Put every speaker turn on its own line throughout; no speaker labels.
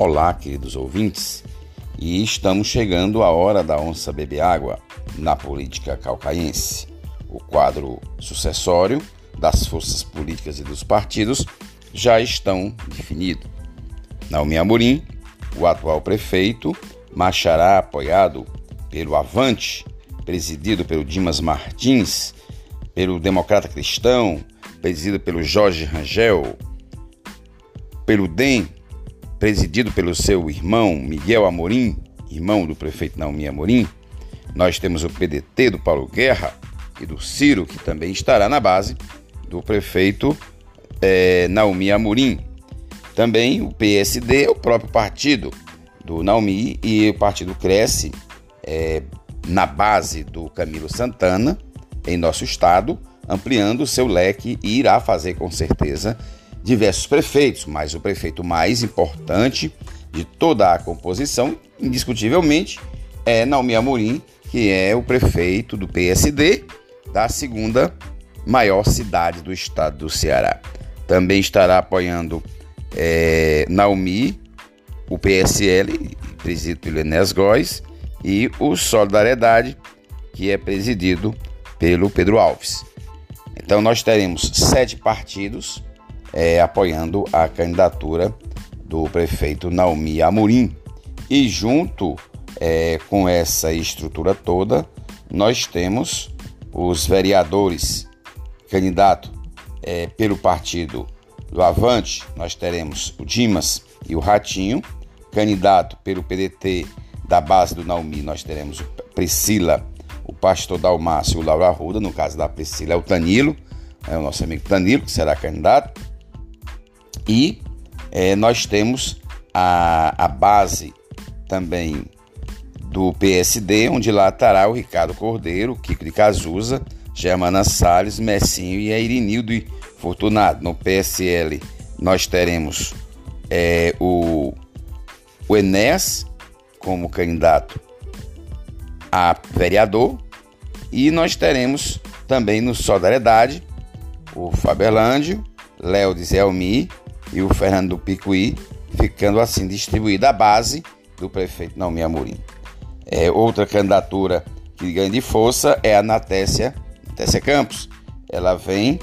Olá, queridos ouvintes, e estamos chegando à hora da onça beber água na política calcaense. O quadro sucessório das forças políticas e dos partidos já estão definidos. Naomi Amorim, o atual prefeito, marchará apoiado pelo Avante, presidido pelo Dimas Martins, pelo Democrata Cristão, presidido pelo Jorge Rangel, pelo DEM, presidido pelo seu irmão Miguel Amorim, irmão do prefeito Naomi Amorim. Nós temos o PDT do Paulo Guerra e do Ciro, que também estará na base do prefeito é, Naomi Amorim. Também o PSD, o próprio partido do Naomi e o partido Cresce é, na base do Camilo Santana, em nosso estado, ampliando o seu leque e irá fazer com certeza diversos prefeitos, mas o prefeito mais importante de toda a composição, indiscutivelmente, é Naomi Amorim, que é o prefeito do PSD da segunda maior cidade do estado do Ceará. Também estará apoiando é, Naomi, o PSL, presidido pelo Enéas Góes, e o Solidariedade, que é presidido pelo Pedro Alves. Então nós teremos sete partidos é, apoiando a candidatura do prefeito Naomi Amorim. E junto é, com essa estrutura toda, nós temos os vereadores, candidato é, pelo partido do Avante, nós teremos o Dimas e o Ratinho, candidato pelo PDT da base do Naomi, nós teremos Priscila, o pastor Dalmácio e o Laura Arruda, no caso da Priscila é o Tanilo, é o nosso amigo Tanilo, que será candidato. E é, nós temos a, a base também do PSD, onde lá estará o Ricardo Cordeiro, Kiko de Cazuza, Germana Salles, Messinho e a Irinildo Fortunado. No PSL nós teremos é, o, o como candidato a vereador e nós teremos também no Solidariedade o Faberlândio, Léo de Zelmi e o Fernando do Picuí, ficando assim distribuída a base do prefeito Naomi Amorim. É, outra candidatura que ganha de força é a Natécia, Natécia Campos. Ela vem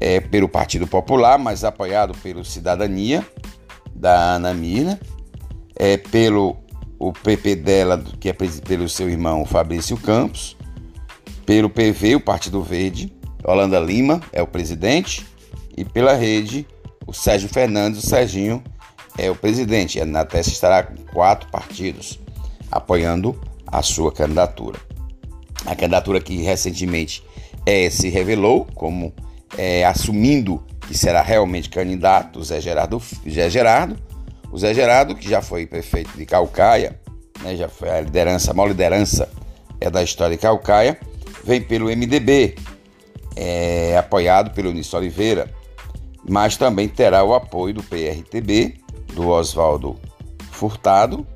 é, pelo Partido Popular, mas apoiado pelo Cidadania, da Ana Mirna, é, pelo o PP dela, que é pelo seu irmão Fabrício Campos, pelo PV, o Partido Verde, Holanda Lima é o presidente, e pela rede o Sérgio Fernandes, o Serginho, é o presidente. A Natécia estará com quatro partidos apoiando a sua candidatura. A candidatura que recentemente é, se revelou como é, assumindo que será realmente candidato o Zé Gerardo, Zé Gerardo. O Zé Gerardo, que já foi prefeito de Calcaia, né, já foi a liderança, a maior liderança é da história de Calcaia, vem pelo MDB, é, apoiado pelo Unício Oliveira, mas também terá o apoio do PRTB, do Oswaldo Furtado.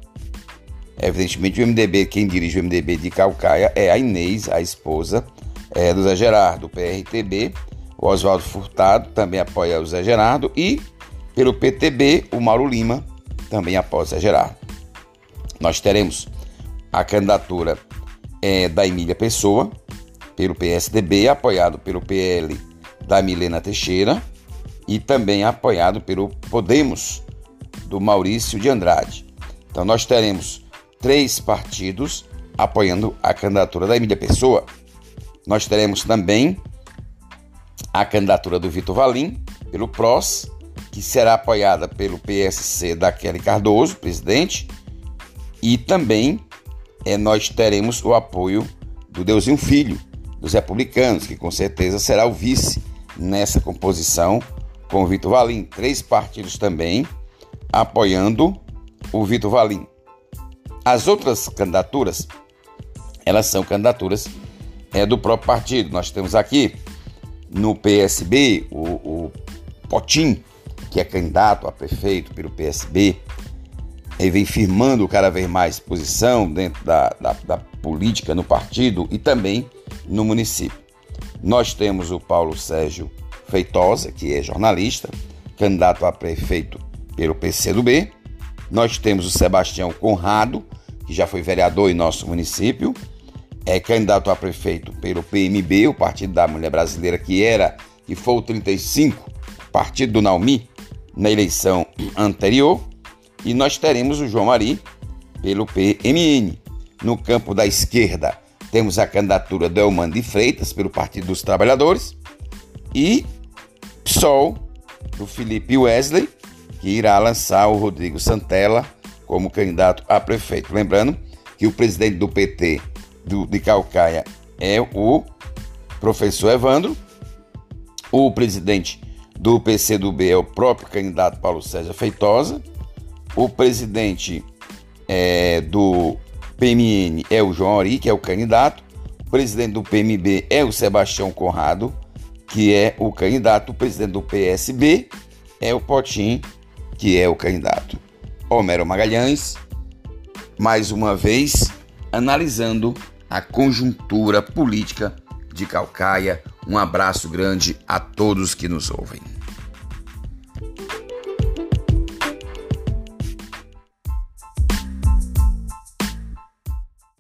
Evidentemente, o MDB, quem dirige o MDB de Calcaia é a Inês, a esposa é, do Zé Gerardo, do PRTB. O Oswaldo Furtado também apoia o Zé Gerardo e, pelo PTB, o Mauro Lima também apoia o Zé Gerardo. Nós teremos a candidatura é, da Emília Pessoa, pelo PSDB, apoiado pelo PL da Milena Teixeira e também apoiado pelo Podemos do Maurício de Andrade. Então nós teremos três partidos apoiando a candidatura da Emília Pessoa. Nós teremos também a candidatura do Vitor Valim pelo PROS, que será apoiada pelo PSC da Kelly Cardoso, presidente, e também é, nós teremos o apoio do Deusinho Filho, dos republicanos, que com certeza será o vice nessa composição com o Vitor Valim. Três partidos também apoiando o Vitor Valim. As outras candidaturas, elas são candidaturas é, do próprio partido. Nós temos aqui no PSB o, o Potim, que é candidato a prefeito pelo PSB, ele vem firmando cada vez mais posição dentro da, da, da, política no partido e também no município. Nós temos o Paulo Sérgio Feitosa, que é jornalista, candidato a prefeito pelo PCdoB. Nós temos o Sebastião Conrado, que já foi vereador em nosso município, é candidato a prefeito pelo PMB, o Partido da Mulher Brasileira, que era e foi o 35, partido do Naumi, na eleição anterior. E nós teremos o João Mari pelo PMN. No campo da esquerda, temos a candidatura do Elman de Freitas pelo Partido dos Trabalhadores e PSOL do Felipe Wesley, que irá lançar o Rodrigo Santella como candidato a prefeito. Lembrando que o presidente do PT do, de Calcaia é o professor Evandro, o presidente do PCdoB é o próprio candidato Paulo César Feitosa, o presidente é, do PMN é o João Ori, que é o candidato, o presidente do PMB é o Sebastião Conrado, que é o candidato, o presidente do PSB é o Potim, que é o candidato. Homero Magalhães, mais uma vez, analisando a conjuntura política de Calcaia. Um abraço grande a todos que nos ouvem.